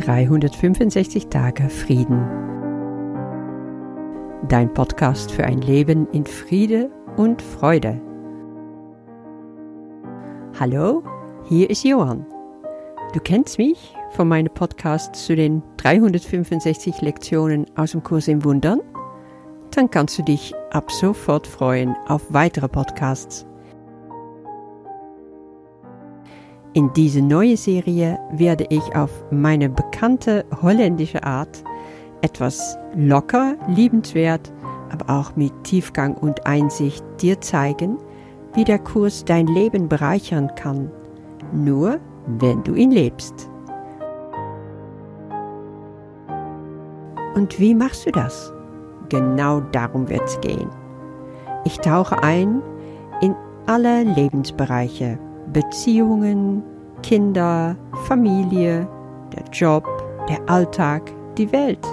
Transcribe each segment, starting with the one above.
365 Tage Frieden. Dein Podcast für ein Leben in Friede und Freude. Hallo, hier ist Johann. Du kennst mich von meinem Podcast zu den 365 Lektionen aus dem Kurs im Wundern? Dann kannst du dich ab sofort freuen auf weitere Podcasts. In dieser neuen Serie werde ich auf meine bekannte holländische Art etwas locker, liebenswert, aber auch mit Tiefgang und Einsicht dir zeigen, wie der Kurs dein Leben bereichern kann, nur wenn du ihn lebst. Und wie machst du das? Genau darum wird es gehen. Ich tauche ein in alle Lebensbereiche Beziehungen, Kinder, Familie, der Job, der Alltag, die Welt.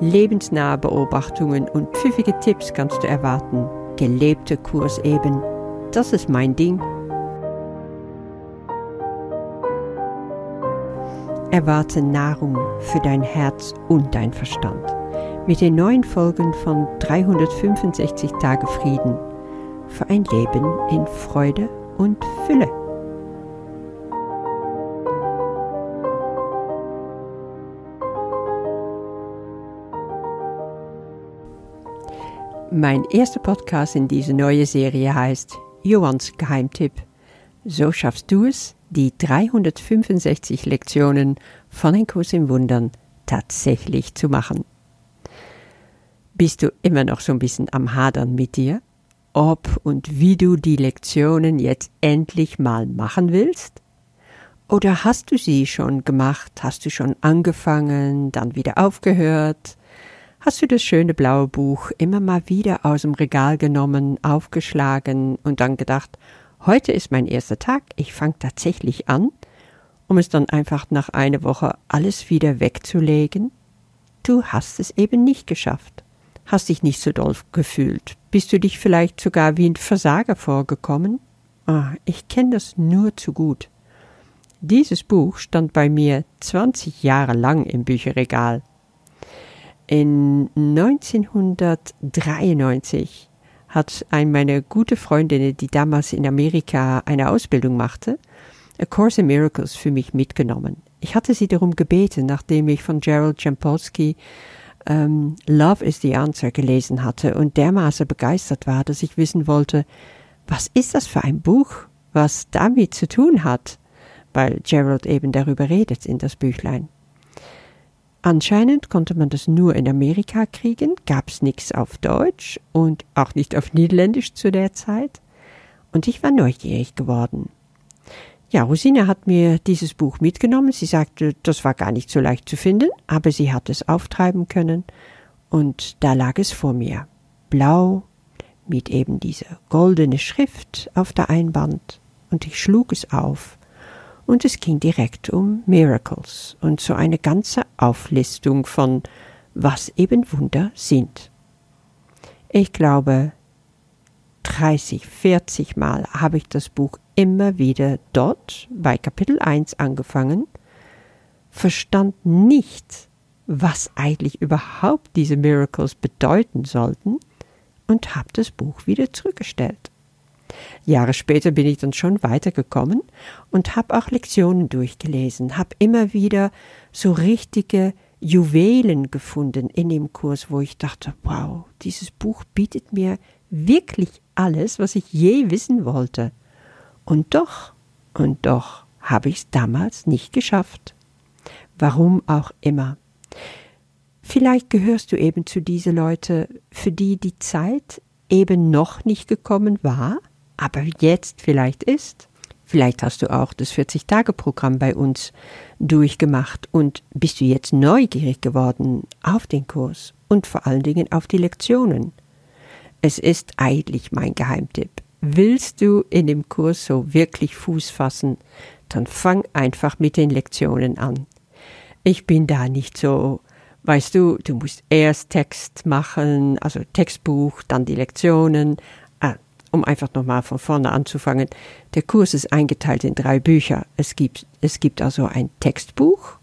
Lebensnahe Beobachtungen und pfiffige Tipps kannst du erwarten. Gelebte Kurs eben. Das ist mein Ding. Erwarte Nahrung für dein Herz und dein Verstand. Mit den neuen Folgen von 365 Tage Frieden für ein Leben in Freude und Fülle. Mein erster Podcast in dieser neuen Serie heißt Johans Geheimtipp. So schaffst du es, die 365 Lektionen von ein Kurs im Wundern tatsächlich zu machen. Bist du immer noch so ein bisschen am Hadern mit dir? Ob und wie du die Lektionen jetzt endlich mal machen willst? Oder hast du sie schon gemacht? Hast du schon angefangen, dann wieder aufgehört? Hast du das schöne blaue Buch immer mal wieder aus dem Regal genommen, aufgeschlagen und dann gedacht, heute ist mein erster Tag, ich fange tatsächlich an, um es dann einfach nach einer Woche alles wieder wegzulegen? Du hast es eben nicht geschafft hast dich nicht so doll gefühlt. Bist du dich vielleicht sogar wie ein Versager vorgekommen? Ah, ich kenne das nur zu gut. Dieses Buch stand bei mir 20 Jahre lang im Bücherregal. In 1993 hat eine meiner gute Freundinnen, die damals in Amerika eine Ausbildung machte, A Course in Miracles für mich mitgenommen. Ich hatte sie darum gebeten, nachdem ich von Gerald Jampolsky ähm, Love is the Answer gelesen hatte und dermaßen begeistert war, dass ich wissen wollte, was ist das für ein Buch, was damit zu tun hat, weil Gerald eben darüber redet in das Büchlein. Anscheinend konnte man das nur in Amerika kriegen, gab's nichts auf Deutsch und auch nicht auf Niederländisch zu der Zeit, und ich war neugierig geworden. Ja, Rosina hat mir dieses Buch mitgenommen. Sie sagte, das war gar nicht so leicht zu finden, aber sie hat es auftreiben können. Und da lag es vor mir. Blau, mit eben dieser goldene Schrift auf der Einband. Und ich schlug es auf. Und es ging direkt um Miracles und so eine ganze Auflistung von, was eben Wunder sind. Ich glaube, 30, 40 Mal habe ich das Buch immer wieder dort bei Kapitel 1 angefangen, verstand nicht, was eigentlich überhaupt diese Miracles bedeuten sollten und habe das Buch wieder zurückgestellt. Jahre später bin ich dann schon weitergekommen und habe auch Lektionen durchgelesen, habe immer wieder so richtige Juwelen gefunden in dem Kurs, wo ich dachte, wow, dieses Buch bietet mir wirklich alles, was ich je wissen wollte. Und doch, und doch habe ich es damals nicht geschafft. Warum auch immer. Vielleicht gehörst du eben zu diese Leute, für die die Zeit eben noch nicht gekommen war, aber jetzt vielleicht ist. Vielleicht hast du auch das 40-Tage-Programm bei uns durchgemacht und bist du jetzt neugierig geworden auf den Kurs und vor allen Dingen auf die Lektionen. Es ist eigentlich mein Geheimtipp. Willst du in dem Kurs so wirklich Fuß fassen, dann fang einfach mit den Lektionen an. Ich bin da nicht so, weißt du, du musst erst Text machen, also Textbuch, dann die Lektionen. Ah, um einfach nochmal von vorne anzufangen. Der Kurs ist eingeteilt in drei Bücher. Es gibt, es gibt also ein Textbuch,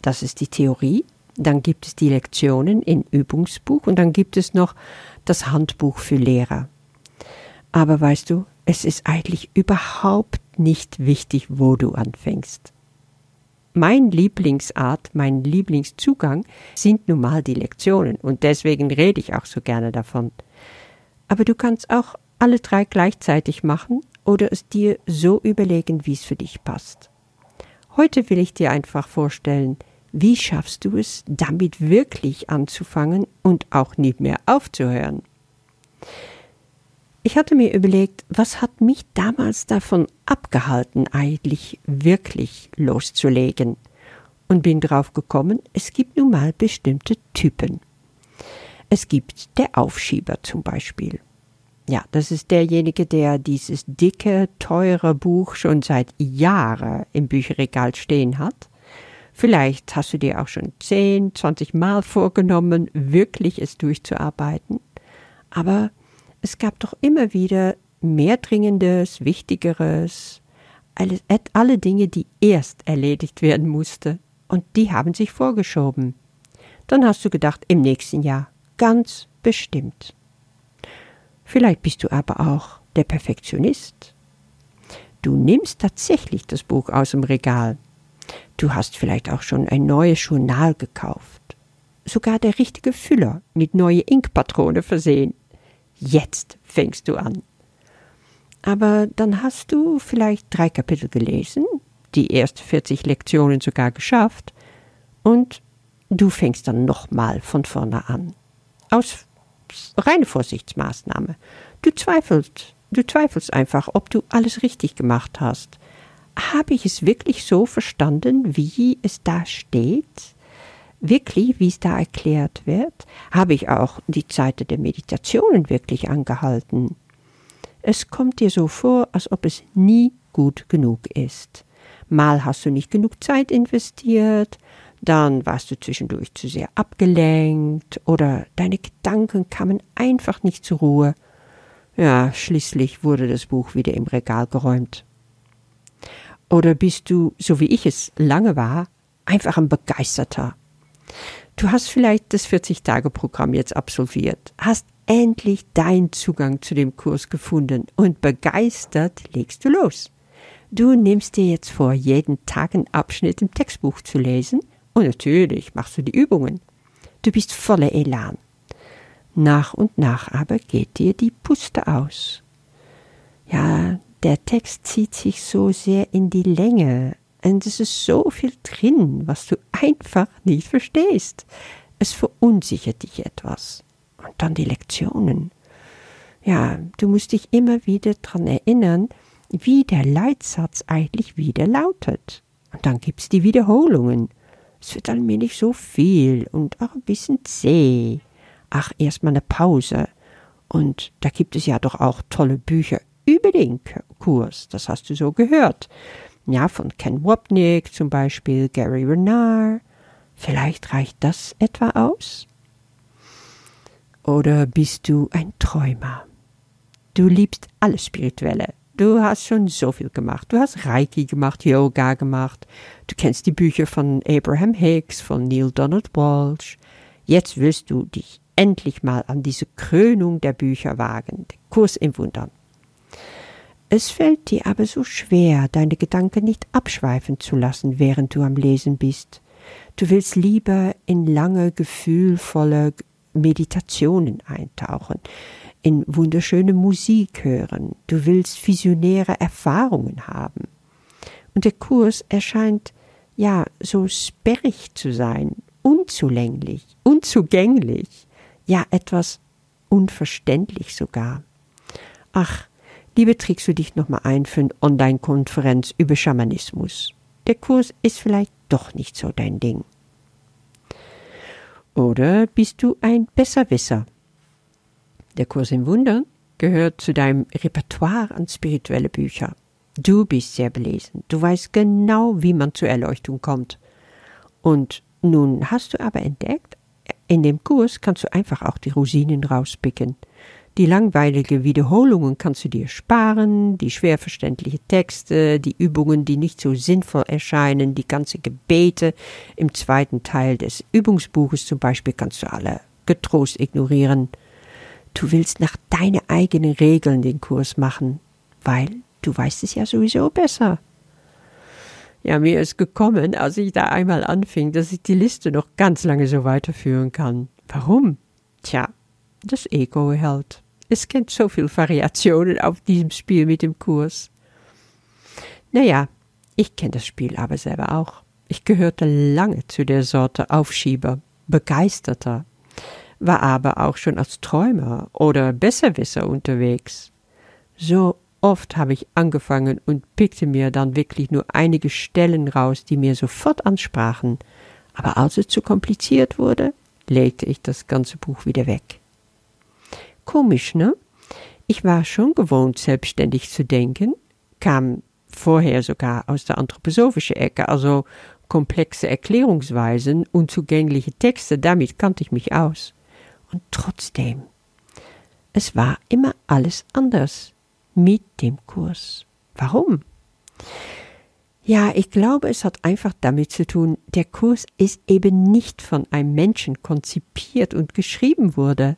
das ist die Theorie, dann gibt es die Lektionen in Übungsbuch und dann gibt es noch das Handbuch für Lehrer. Aber weißt du, es ist eigentlich überhaupt nicht wichtig, wo du anfängst. Mein Lieblingsart, mein Lieblingszugang sind nun mal die Lektionen und deswegen rede ich auch so gerne davon. Aber du kannst auch alle drei gleichzeitig machen oder es dir so überlegen, wie es für dich passt. Heute will ich dir einfach vorstellen, wie schaffst du es, damit wirklich anzufangen und auch nicht mehr aufzuhören? Ich hatte mir überlegt, was hat mich damals davon abgehalten, eigentlich wirklich loszulegen? Und bin drauf gekommen, es gibt nun mal bestimmte Typen. Es gibt der Aufschieber zum Beispiel. Ja, das ist derjenige, der dieses dicke, teure Buch schon seit Jahren im Bücherregal stehen hat. Vielleicht hast du dir auch schon zehn, zwanzig Mal vorgenommen, wirklich es durchzuarbeiten. Aber es gab doch immer wieder mehr Dringendes, Wichtigeres, alle, alle Dinge, die erst erledigt werden mussten, und die haben sich vorgeschoben. Dann hast du gedacht, im nächsten Jahr, ganz bestimmt. Vielleicht bist du aber auch der Perfektionist. Du nimmst tatsächlich das Buch aus dem Regal. Du hast vielleicht auch schon ein neues Journal gekauft. Sogar der richtige Füller mit neue Inkpatrone versehen. Jetzt fängst du an. Aber dann hast du vielleicht drei Kapitel gelesen, die ersten 40 Lektionen sogar geschafft, und du fängst dann nochmal von vorne an. Aus reine Vorsichtsmaßnahme. Du zweifelst, du zweifelst einfach, ob du alles richtig gemacht hast. Habe ich es wirklich so verstanden, wie es da steht? Wirklich, wie es da erklärt wird, habe ich auch die Zeit der Meditationen wirklich angehalten. Es kommt dir so vor, als ob es nie gut genug ist. Mal hast du nicht genug Zeit investiert, dann warst du zwischendurch zu sehr abgelenkt oder deine Gedanken kamen einfach nicht zur Ruhe. Ja, schließlich wurde das Buch wieder im Regal geräumt. Oder bist du, so wie ich es lange war, einfach ein Begeisterter Du hast vielleicht das 40-Tage-Programm jetzt absolviert, hast endlich deinen Zugang zu dem Kurs gefunden und begeistert legst du los. Du nimmst dir jetzt vor, jeden Tag einen Abschnitt im Textbuch zu lesen und natürlich machst du die Übungen. Du bist voller Elan. Nach und nach aber geht dir die Puste aus. Ja, der Text zieht sich so sehr in die Länge, und es ist so viel drin, was du einfach nicht verstehst. Es verunsichert dich etwas. Und dann die Lektionen. Ja, du musst dich immer wieder daran erinnern, wie der Leitsatz eigentlich wieder lautet. Und dann gibt's die Wiederholungen. Es wird allmählich so viel und auch ein bisschen zäh. Ach, erstmal eine Pause. Und da gibt es ja doch auch tolle Bücher über den Kurs. Das hast du so gehört ja, von Ken Wapnick zum Beispiel, Gary Renard. Vielleicht reicht das etwa aus? Oder bist du ein Träumer? Du liebst alles Spirituelle. Du hast schon so viel gemacht. Du hast Reiki gemacht, Yoga gemacht. Du kennst die Bücher von Abraham Hicks, von Neil Donald Walsh. Jetzt willst du dich endlich mal an diese Krönung der Bücher wagen, den Kurs im Wundern. Es fällt dir aber so schwer, deine Gedanken nicht abschweifen zu lassen, während du am Lesen bist. Du willst lieber in lange, gefühlvolle Meditationen eintauchen, in wunderschöne Musik hören, du willst visionäre Erfahrungen haben. Und der Kurs erscheint ja so sperrig zu sein, unzulänglich, unzugänglich, ja etwas unverständlich sogar. Ach, Liebe trägst du dich nochmal ein für eine Online-Konferenz über Schamanismus. Der Kurs ist vielleicht doch nicht so dein Ding. Oder bist du ein Besserwisser? Der Kurs im Wundern gehört zu deinem Repertoire an spirituelle Bücher. Du bist sehr belesen. Du weißt genau, wie man zur Erleuchtung kommt. Und nun hast du aber entdeckt, in dem Kurs kannst du einfach auch die Rosinen rauspicken. Die langweilige Wiederholungen kannst du dir sparen, die schwer verständliche Texte, die Übungen, die nicht so sinnvoll erscheinen, die ganze Gebete im zweiten Teil des Übungsbuches zum Beispiel kannst du alle getrost ignorieren. Du willst nach deinen eigenen Regeln den Kurs machen, weil du weißt es ja sowieso besser. Ja, mir ist gekommen, als ich da einmal anfing, dass ich die Liste noch ganz lange so weiterführen kann. Warum? Tja, das Ego hält. Es kennt so viel Variationen auf diesem Spiel mit dem Kurs. Naja, ich kenne das Spiel aber selber auch. Ich gehörte lange zu der Sorte Aufschieber, Begeisterter, war aber auch schon als Träumer oder Besserwisser unterwegs. So oft habe ich angefangen und pickte mir dann wirklich nur einige Stellen raus, die mir sofort ansprachen, aber als es zu kompliziert wurde, legte ich das ganze Buch wieder weg. Komisch, ne? Ich war schon gewohnt, selbstständig zu denken, kam vorher sogar aus der anthroposophischen Ecke, also komplexe Erklärungsweisen, unzugängliche Texte, damit kannte ich mich aus. Und trotzdem, es war immer alles anders mit dem Kurs. Warum? Ja, ich glaube, es hat einfach damit zu tun, der Kurs ist eben nicht von einem Menschen konzipiert und geschrieben wurde.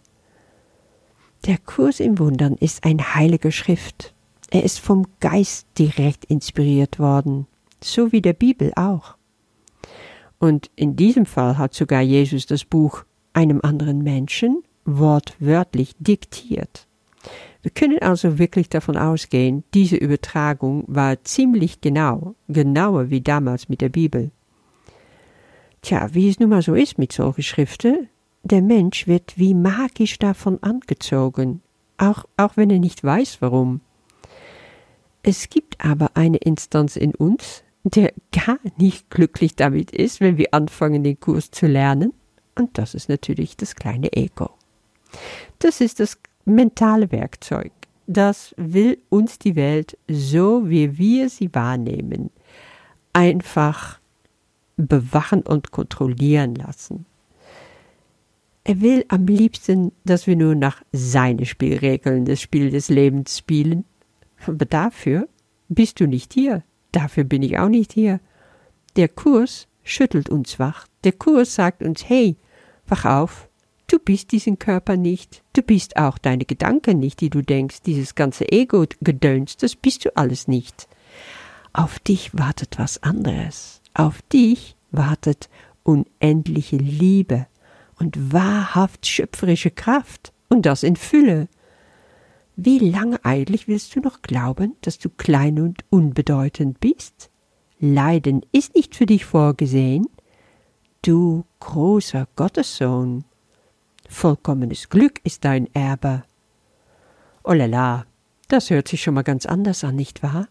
Der Kurs im Wundern ist ein heilige Schrift. Er ist vom Geist direkt inspiriert worden, so wie der Bibel auch. Und in diesem Fall hat sogar Jesus das Buch einem anderen Menschen wortwörtlich diktiert. Wir können also wirklich davon ausgehen, diese Übertragung war ziemlich genau, genauer wie damals mit der Bibel. Tja, wie es nun mal so ist mit solchen Schriften, der Mensch wird wie magisch davon angezogen, auch, auch wenn er nicht weiß warum. Es gibt aber eine Instanz in uns, der gar nicht glücklich damit ist, wenn wir anfangen, den Kurs zu lernen, und das ist natürlich das kleine Ego. Das ist das mentale Werkzeug. Das will uns die Welt, so wie wir sie wahrnehmen, einfach bewachen und kontrollieren lassen. Er will am liebsten, dass wir nur nach seinen Spielregeln das Spiel des Lebens spielen. Aber dafür bist du nicht hier. Dafür bin ich auch nicht hier. Der Kurs schüttelt uns wach. Der Kurs sagt uns, hey, wach auf. Du bist diesen Körper nicht. Du bist auch deine Gedanken nicht, die du denkst. Dieses ganze Ego-Gedöns, das bist du alles nicht. Auf dich wartet was anderes. Auf dich wartet unendliche Liebe und wahrhaft schöpferische Kraft, und das in Fülle. Wie lange eigentlich willst du noch glauben, dass du klein und unbedeutend bist? Leiden ist nicht für dich vorgesehen. Du großer Gottessohn. Vollkommenes Glück ist dein Erbe. Oh la das hört sich schon mal ganz anders an, nicht wahr?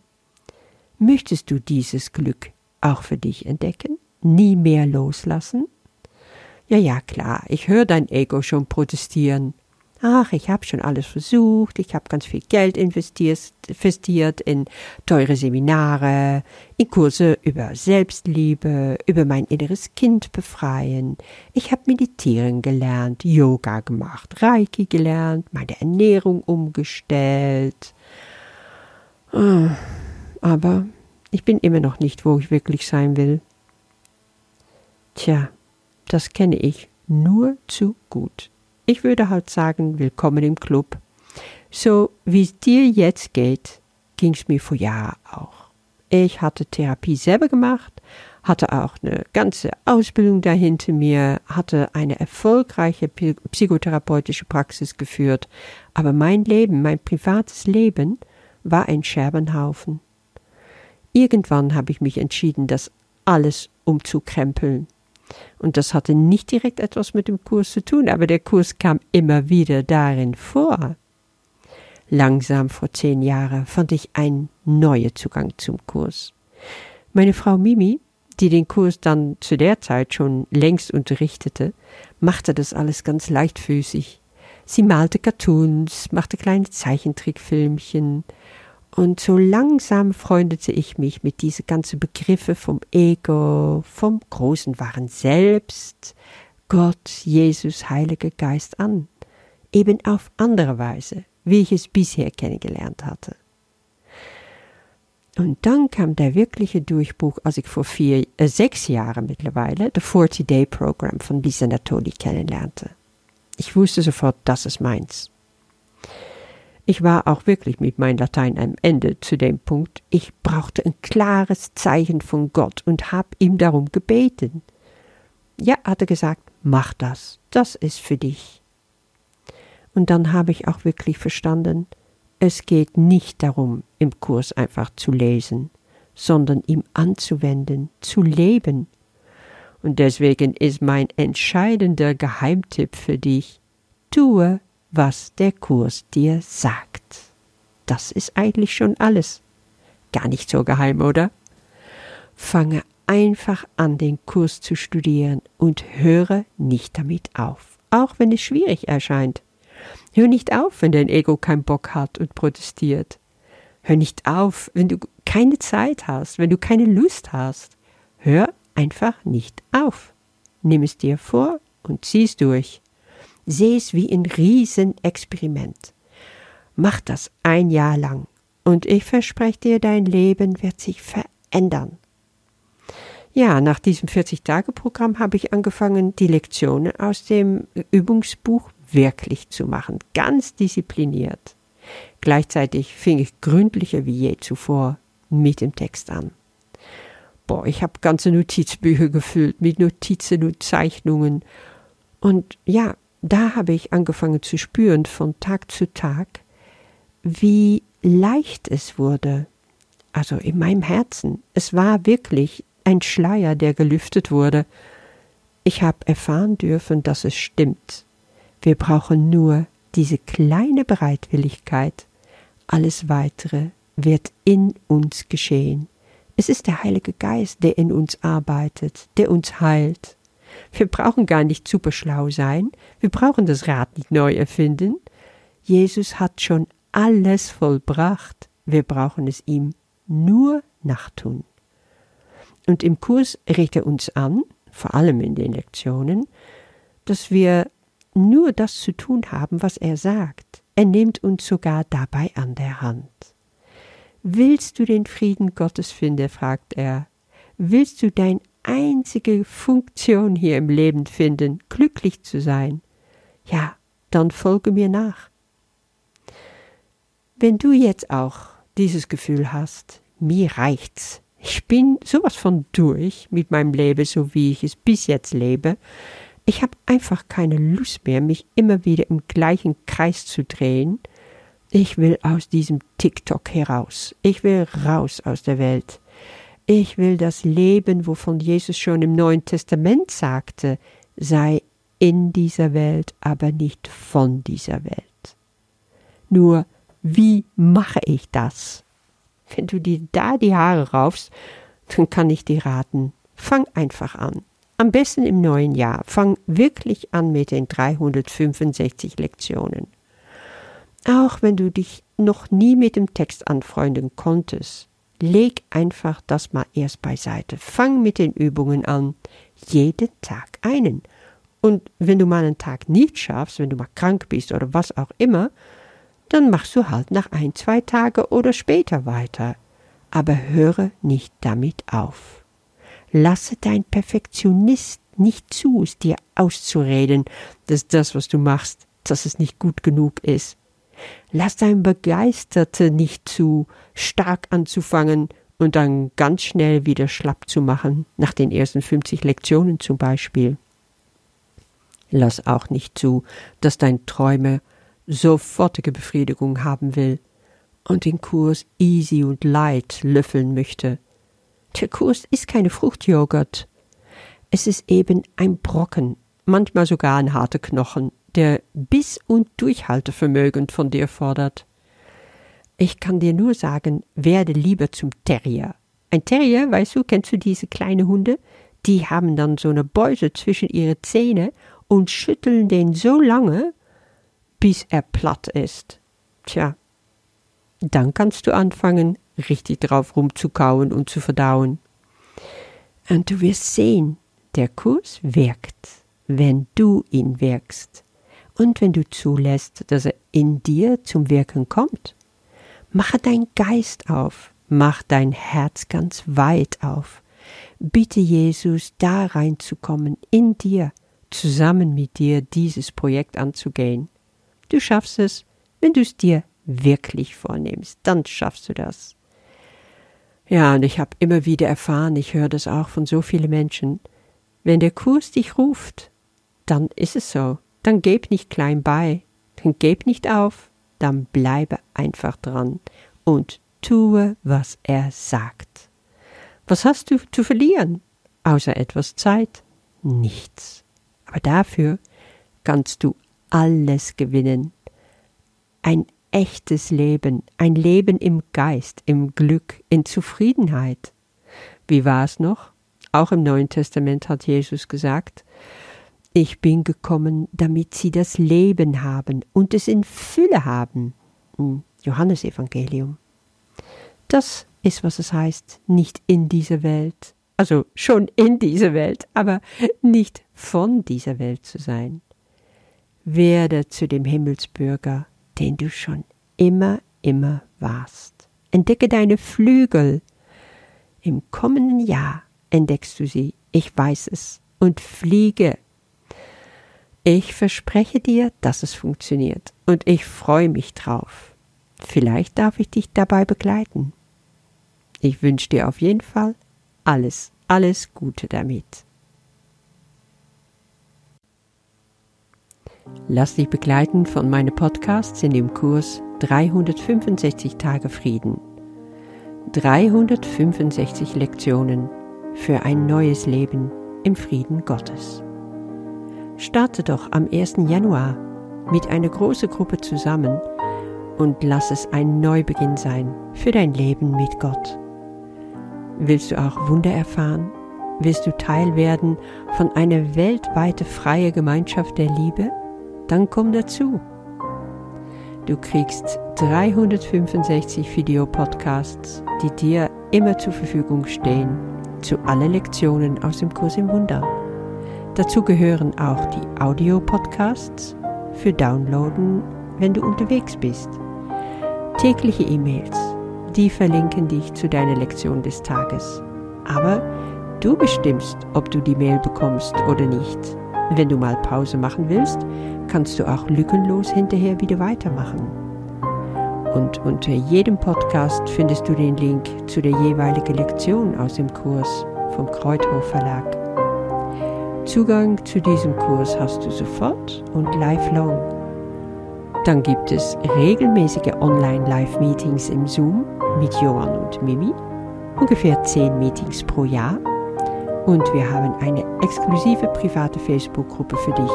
Möchtest du dieses Glück auch für dich entdecken? Nie mehr loslassen? Ja, ja, klar, ich höre dein Ego schon protestieren. Ach, ich habe schon alles versucht, ich habe ganz viel Geld investiert in teure Seminare, in Kurse über Selbstliebe, über mein inneres Kind befreien. Ich habe meditieren gelernt, Yoga gemacht, Reiki gelernt, meine Ernährung umgestellt. Ah, aber ich bin immer noch nicht, wo ich wirklich sein will. Tja, das kenne ich nur zu gut. Ich würde halt sagen, willkommen im Club. So wie es dir jetzt geht, ging es mir vor Jahren auch. Ich hatte Therapie selber gemacht, hatte auch eine ganze Ausbildung dahinter mir, hatte eine erfolgreiche psychotherapeutische Praxis geführt, aber mein Leben, mein privates Leben, war ein Scherbenhaufen. Irgendwann habe ich mich entschieden, das alles umzukrempeln. Und das hatte nicht direkt etwas mit dem Kurs zu tun, aber der Kurs kam immer wieder darin vor. Langsam vor zehn Jahren fand ich einen neuen Zugang zum Kurs. Meine Frau Mimi, die den Kurs dann zu der Zeit schon längst unterrichtete, machte das alles ganz leichtfüßig. Sie malte Cartoons, machte kleine Zeichentrickfilmchen, und so langsam freundete ich mich mit diese ganzen Begriffe vom Ego, vom großen wahren Selbst, Gott, Jesus, Heiliger Geist an. eben auf andere Weise, wie ich es bisher kennengelernt hatte. Und dann kam der wirkliche Durchbruch, als ich vor vier, äh, sechs Jahren mittlerweile das 40-Day-Programm von Lisa Natoli kennenlernte. Ich wusste sofort, das ist meins. Ich war auch wirklich mit meinem Latein am Ende zu dem Punkt, ich brauchte ein klares Zeichen von Gott und hab ihm darum gebeten. Ja, hat er gesagt, mach das, das ist für dich. Und dann habe ich auch wirklich verstanden, es geht nicht darum, im Kurs einfach zu lesen, sondern ihm anzuwenden, zu leben. Und deswegen ist mein entscheidender Geheimtipp für dich, tue, was der Kurs dir sagt. Das ist eigentlich schon alles. Gar nicht so geheim, oder? Fange einfach an, den Kurs zu studieren und höre nicht damit auf, auch wenn es schwierig erscheint. Hör nicht auf, wenn dein Ego keinen Bock hat und protestiert. Hör nicht auf, wenn du keine Zeit hast, wenn du keine Lust hast. Hör einfach nicht auf. Nimm es dir vor und zieh es durch. Seh es wie ein Riesenexperiment. Mach das ein Jahr lang und ich verspreche dir, dein Leben wird sich verändern. Ja, nach diesem 40-Tage-Programm habe ich angefangen, die Lektionen aus dem Übungsbuch wirklich zu machen, ganz diszipliniert. Gleichzeitig fing ich gründlicher wie je zuvor mit dem Text an. Boah, ich habe ganze Notizbücher gefüllt mit Notizen und Zeichnungen. Und ja, da habe ich angefangen zu spüren von Tag zu Tag, wie leicht es wurde. Also in meinem Herzen. Es war wirklich ein Schleier, der gelüftet wurde. Ich habe erfahren dürfen, dass es stimmt. Wir brauchen nur diese kleine Bereitwilligkeit. Alles weitere wird in uns geschehen. Es ist der Heilige Geist, der in uns arbeitet, der uns heilt, wir brauchen gar nicht super schlau sein, wir brauchen das Rad nicht neu erfinden. Jesus hat schon alles vollbracht, wir brauchen es ihm nur nachtun. Und im Kurs rät er uns an, vor allem in den Lektionen, dass wir nur das zu tun haben, was er sagt. Er nimmt uns sogar dabei an der Hand. Willst du den Frieden Gottes finden? fragt er. Willst du dein einzige Funktion hier im Leben finden, glücklich zu sein, ja, dann folge mir nach. Wenn du jetzt auch dieses Gefühl hast, mir reicht's, ich bin sowas von durch mit meinem Leben, so wie ich es bis jetzt lebe, ich habe einfach keine Lust mehr, mich immer wieder im gleichen Kreis zu drehen, ich will aus diesem TikTok heraus, ich will raus aus der Welt, ich will das Leben, wovon Jesus schon im Neuen Testament sagte, sei in dieser Welt, aber nicht von dieser Welt. Nur, wie mache ich das? Wenn du dir da die Haare raufst, dann kann ich dir raten, fang einfach an. Am besten im neuen Jahr. Fang wirklich an mit den 365 Lektionen. Auch wenn du dich noch nie mit dem Text anfreunden konntest, leg einfach das mal erst beiseite. Fang mit den Übungen an. Jeden Tag einen. Und wenn du mal einen Tag nicht schaffst, wenn du mal krank bist oder was auch immer, dann machst du halt nach ein, zwei Tage oder später weiter. Aber höre nicht damit auf. Lasse dein Perfektionist nicht zu, es dir auszureden, dass das, was du machst, dass es nicht gut genug ist. Lass dein Begeisterte nicht zu, stark anzufangen und dann ganz schnell wieder schlapp zu machen, nach den ersten 50 Lektionen zum Beispiel. Lass auch nicht zu, dass dein Träumer sofortige Befriedigung haben will und den Kurs easy und light löffeln möchte. Der Kurs ist keine Fruchtjoghurt. Es ist eben ein Brocken, manchmal sogar ein harter Knochen, der Biss- und Durchhaltevermögen von dir fordert. Ich kann dir nur sagen, werde lieber zum Terrier. Ein Terrier, weißt du, kennst du diese kleine Hunde? Die haben dann so eine Beuse zwischen ihre Zähne und schütteln den so lange, bis er platt ist. Tja, dann kannst du anfangen, richtig drauf rumzukauen und zu verdauen. Und du wirst sehen, der Kurs wirkt, wenn du ihn wirkst. Und wenn du zulässt, dass er in dir zum Wirken kommt, mache dein Geist auf, mach dein Herz ganz weit auf. Bitte Jesus, da reinzukommen, in dir, zusammen mit dir dieses Projekt anzugehen. Du schaffst es, wenn du es dir wirklich vornimmst, dann schaffst du das. Ja, und ich habe immer wieder erfahren, ich höre das auch von so vielen Menschen, wenn der Kurs dich ruft, dann ist es so. Dann geb nicht klein bei, dann geb nicht auf, dann bleibe einfach dran und tue, was er sagt. Was hast du zu verlieren, außer etwas Zeit? Nichts. Aber dafür kannst du alles gewinnen. Ein echtes Leben, ein Leben im Geist, im Glück, in Zufriedenheit. Wie war es noch? Auch im Neuen Testament hat Jesus gesagt, ich bin gekommen, damit sie das Leben haben und es in Fülle haben. Im Johannesevangelium. Das ist, was es heißt, nicht in dieser Welt, also schon in dieser Welt, aber nicht von dieser Welt zu sein. Werde zu dem Himmelsbürger, den du schon immer, immer warst. Entdecke deine Flügel. Im kommenden Jahr entdeckst du sie, ich weiß es, und fliege. Ich verspreche dir, dass es funktioniert, und ich freue mich drauf. Vielleicht darf ich dich dabei begleiten. Ich wünsche dir auf jeden Fall alles, alles Gute damit. Lass dich begleiten von meinen Podcasts in dem Kurs 365 Tage Frieden. 365 Lektionen für ein neues Leben im Frieden Gottes. Starte doch am 1. Januar mit einer großen Gruppe zusammen und lass es ein Neubeginn sein für dein Leben mit Gott. Willst du auch Wunder erfahren? Willst du Teil werden von einer weltweite freie Gemeinschaft der Liebe? dann komm dazu. Du kriegst 365 Videopodcasts, die dir immer zur Verfügung stehen, zu allen Lektionen aus dem Kurs im Wunder. Dazu gehören auch die Audio-Podcasts für Downloaden, wenn du unterwegs bist. Tägliche E-Mails, die verlinken dich zu deiner Lektion des Tages. Aber du bestimmst, ob du die Mail bekommst oder nicht. Wenn du mal Pause machen willst, kannst du auch lückenlos hinterher wieder weitermachen. Und unter jedem Podcast findest du den Link zu der jeweiligen Lektion aus dem Kurs vom Kreuthof Verlag. Zugang zu diesem Kurs hast du sofort und lifelong. Dann gibt es regelmäßige Online-Live-Meetings im Zoom mit Johann und Mimi, ungefähr 10 Meetings pro Jahr. Und wir haben eine exklusive private Facebook-Gruppe für dich,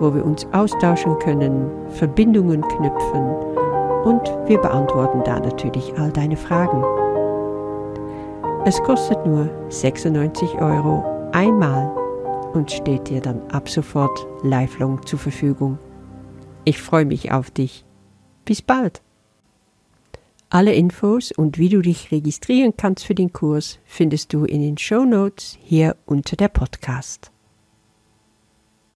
wo wir uns austauschen können, Verbindungen knüpfen und wir beantworten da natürlich all deine Fragen. Es kostet nur 96 Euro einmal und steht dir dann ab sofort lifelong zur Verfügung. Ich freue mich auf dich. Bis bald! Alle Infos und wie du dich registrieren kannst für den Kurs findest du in den Show Notes hier unter der Podcast.